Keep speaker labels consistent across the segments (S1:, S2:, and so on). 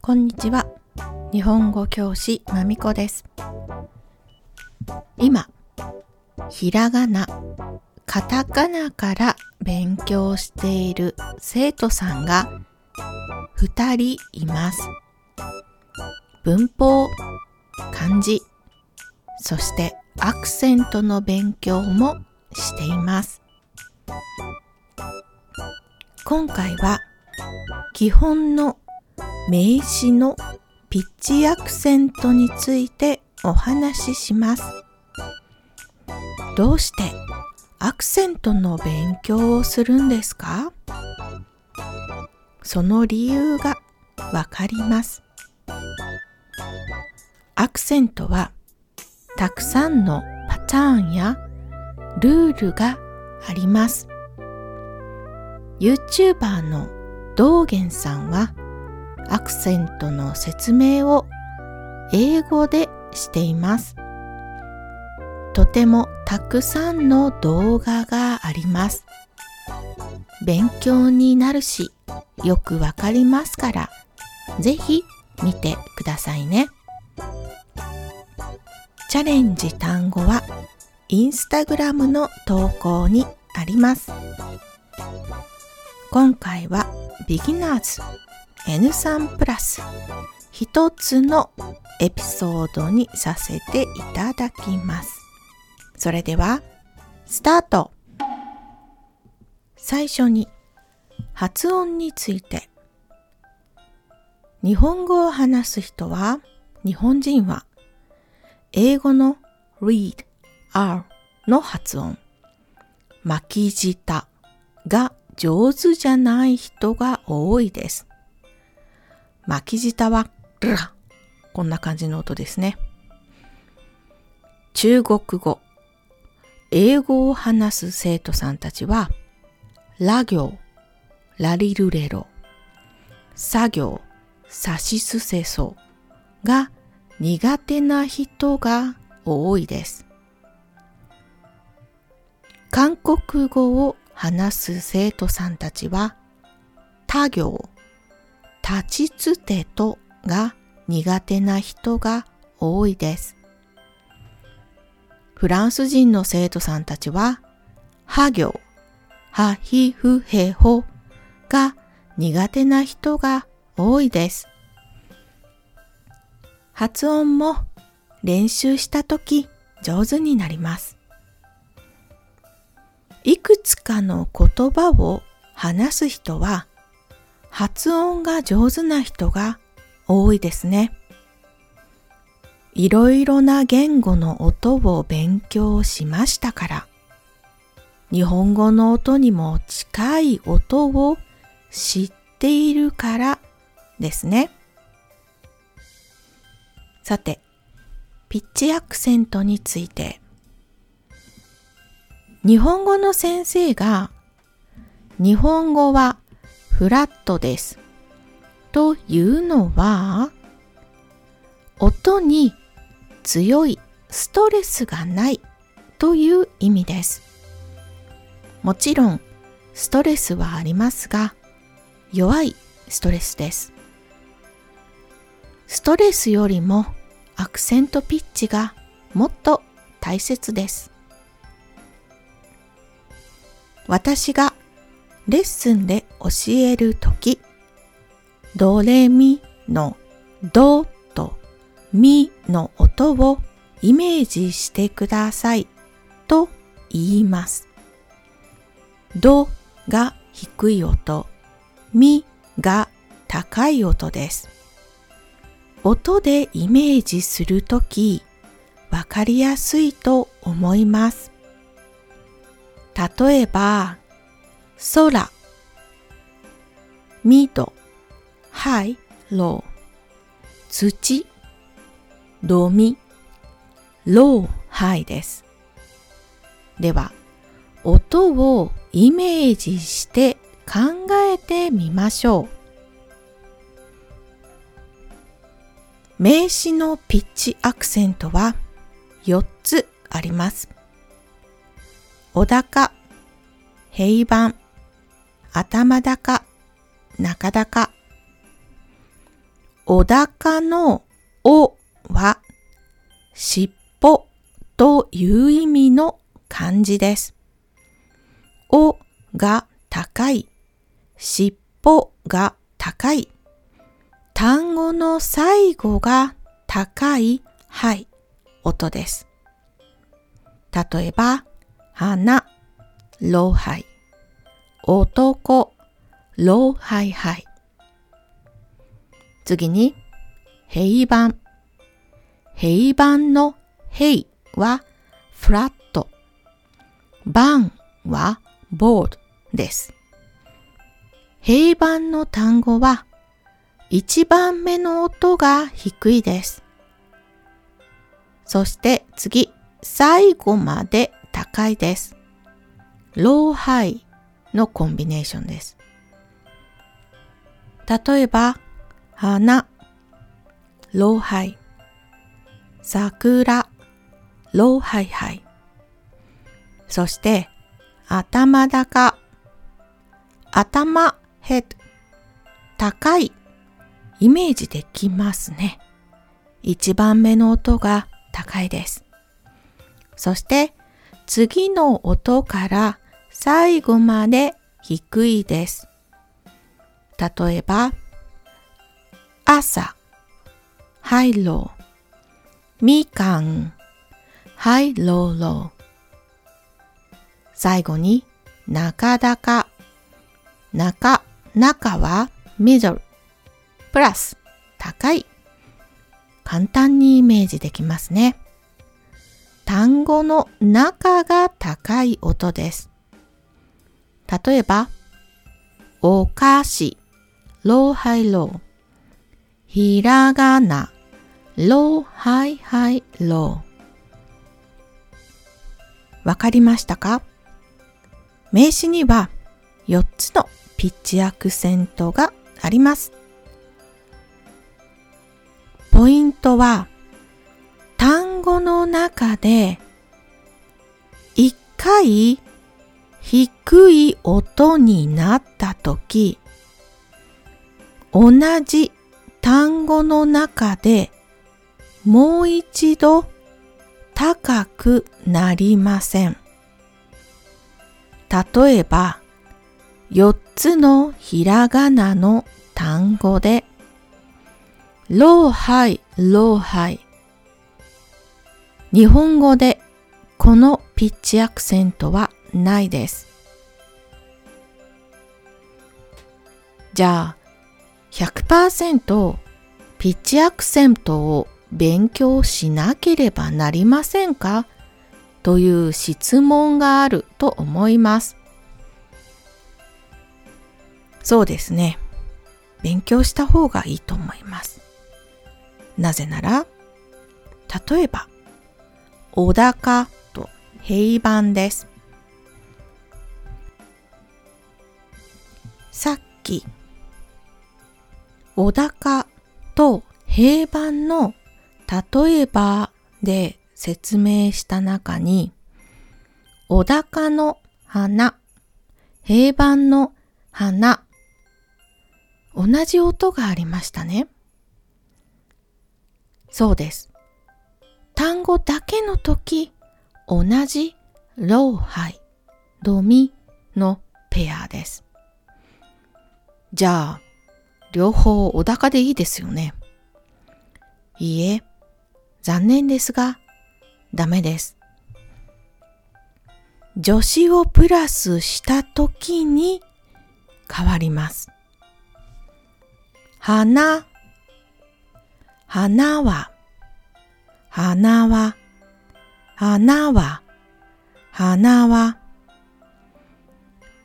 S1: こんにちは。日本語教師まみこです。今、ひらがな、カタカナから勉強している生徒さんが2人います。文法、漢字、そしてアクセントの勉強もしています。今回は基本の名詞のピッチアクセントについてお話しします。どうしてアクセントの勉強をするんですか？その理由がわかります。アクセントはたくさんのパターンやルールがあります。YouTuber の道元さんはアクセントの説明を英語でしています。とてもたくさんの動画があります。勉強になるし、よくわかりますから、ぜひ見てくださいね。チャレンジ単語はインスタグラムの投稿にあります。今回はビギナーズ N3 プラス一つのエピソードにさせていただきます。それでは、スタート最初に発音について日本語を話す人は日本人は英語の read, r の発音。巻き舌が上手じゃない人が多いです。巻き舌はラこんな感じの音ですね。中国語、英語を話す生徒さんたちは、ラ行、ラリルレロ、作業、サしすせそ。が苦手な人が多いです。韓国語を話す生徒さんたちは、他行、立ちつてとが苦手な人が多いです。フランス人の生徒さんたちは、は行、はひふへほが苦手な人が多いです。発音も練習したとき上手になります。いくつかの言葉を話す人は発音が上手な人が多いですね。いろいろな言語の音を勉強しましたから、日本語の音にも近い音を知っているからですね。さて、ピッチアクセントについて。日本語の先生が、日本語はフラットです。というのは、音に強いストレスがないという意味です。もちろん、ストレスはありますが、弱いストレスです。ストレスよりもアクセントピッチがもっと大切です。私がレッスンで教えるとき、ドレミのドとミの音をイメージしてくださいと言います。ドが低い音、ミが高い音です。音でイメージするとき、わかりやすいと思います。例えば、空、ミド、ハイ、ロー、土、ドミ、ロー、ハイです。では、音をイメージして考えてみましょう。名詞のピッチアクセントは4つあります。お高、平板、頭高、中高。お高のおは尻尾という意味の漢字です。おが高い、尻尾が高い。単語の最後が高い、はい、音です。例えば、花、老廃。男、老廃廃。次に、平板。平板の平はフラット。板はボードです。平板の単語は一番目の音が低いです。そして次、最後まで高いです。ローハイのコンビネーションです。例えば、花、ローハイ、桜、ローハイハイ。そして、頭高、頭、ヘッド、高い、イメージできますね。一番目の音が高いです。そして次の音から最後まで低いです。例えば、朝、ハイロー、みかん、ハイローロー。最後に、中高、中、中はミドル、プラス、高い。簡単にイメージできますね。単語の中が高い音です。例えば、お菓子、ローハイロー。ひらがな、ローハイハイロー。わかりましたか？名詞には4つのピッチアクセントがあります。ポイントは単語の中で一回低い音になったとき同じ単語の中でもう一度高くなりません。例えば4つのひらがなの単語でローハイ、ローハイ。日本語でこのピッチアクセントはないです。じゃあ、100%ピッチアクセントを勉強しなければなりませんか？という質問があると思います。そうですね。勉強した方がいいと思います。なぜなら、例えば、小高と平板です。さっき、小高と平板の例えばで説明した中に、小高の花、平板の花、同じ音がありましたね。そうです。単語だけの時、同じローハイ、ドミのペアです。じゃあ、両方お高でいいですよね。いいえ、残念ですが、ダメです。助詞をプラスした時に変わります。花花は、花は、花は、花は。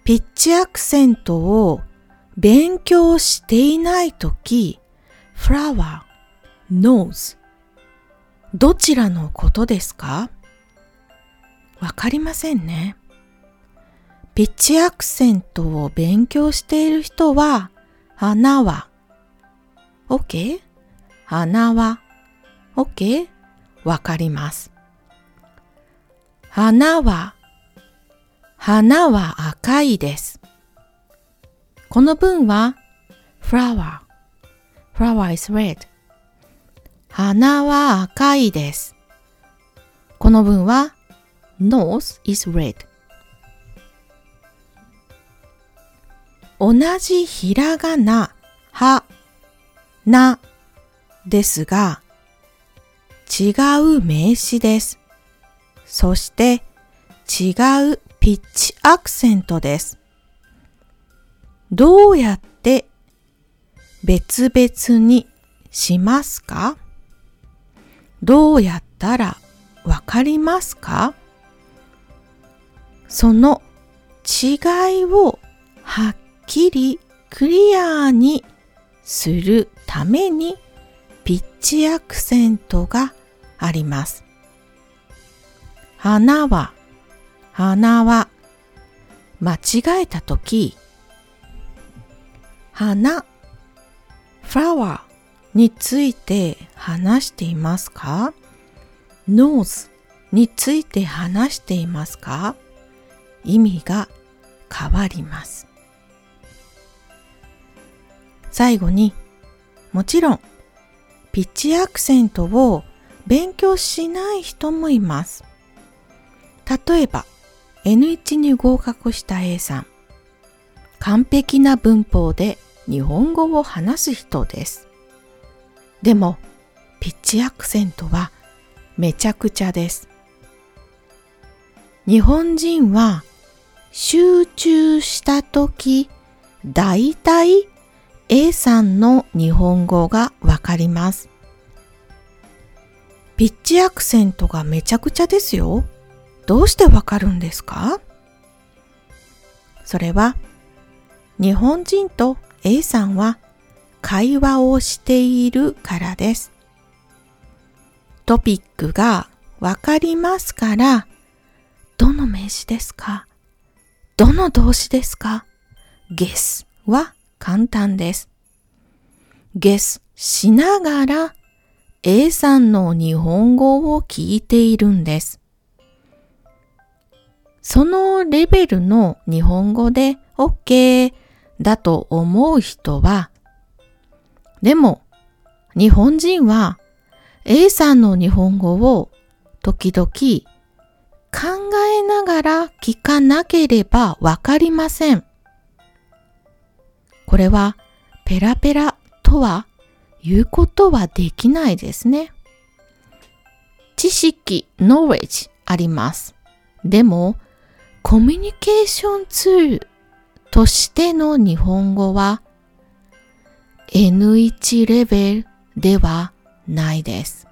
S1: ピッチアクセントを勉強していないとき、flower, nose どちらのことですか？わかりませんね。ピッチアクセントを勉強している人は、花は、OK? 花は OK? わかります。花は花は赤いです。この文は flower flower is red 花は赤いです。この文は nose is red 同じひらがな、は、なですが違う名詞です。そして違うピッチアクセントです。どうやって別々にしますか？どうやったらわかりますか？その違いをはっきりクリアにするためにピッチアクセントがあります。花は、花は、間違えたとき、花、flower について話していますか ?nose について話していますか？意味が変わります。最後に、もちろん、ピッチアクセントを勉強しない人もいます。例えば、N1 に合格した A さん。完璧な文法で日本語を話す人です。でも、ピッチアクセントはめちゃくちゃです。日本人は集中したとき、だいたい A さんの日本語がわかります。ピッチアクセントがめちゃくちゃですよ。どうしてわかるんですか？それは日本人と A さんは会話をしているからです。トピックがわかりますから、どの名詞ですか？どの動詞ですか ?guess は簡単です。guess しながら A さんの日本語を聞いているんです。そのレベルの日本語で OK だと思う人は、でも日本人は A さんの日本語を時々考えながら聞かなければわかりません。これはペラペラとは言うことはできないですね。知識、knowledge あります。でも、コミュニケーションツールとしての日本語は N1 レベルではないです。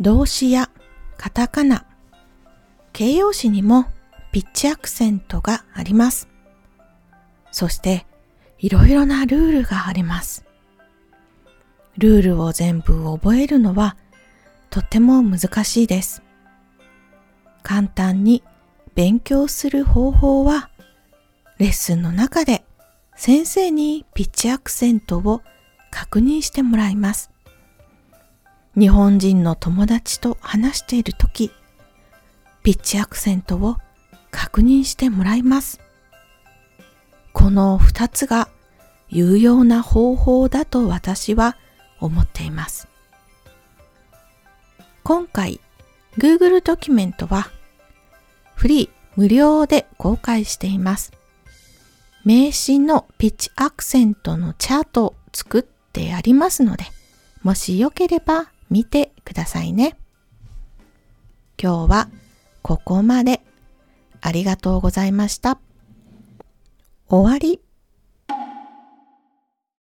S1: 動詞やカタカナ、形容詞にもピッチアクセントがあります。そしていろいろなルールがあります。ルールを全部覚えるのはとても難しいです。簡単に勉強する方法はレッスンの中で先生にピッチアクセントを確認してもらいます。日本人の友達と話しているとき、ピッチアクセントを確認してもらいます。この二つが有用な方法だと私は思っています。今回 Google ドキュメントはフリー無料で公開しています。名詞のピッチアクセントのチャートを作ってありますので、もしよければ見てくださいね。今日はここまで。ありがとうございました。終わり。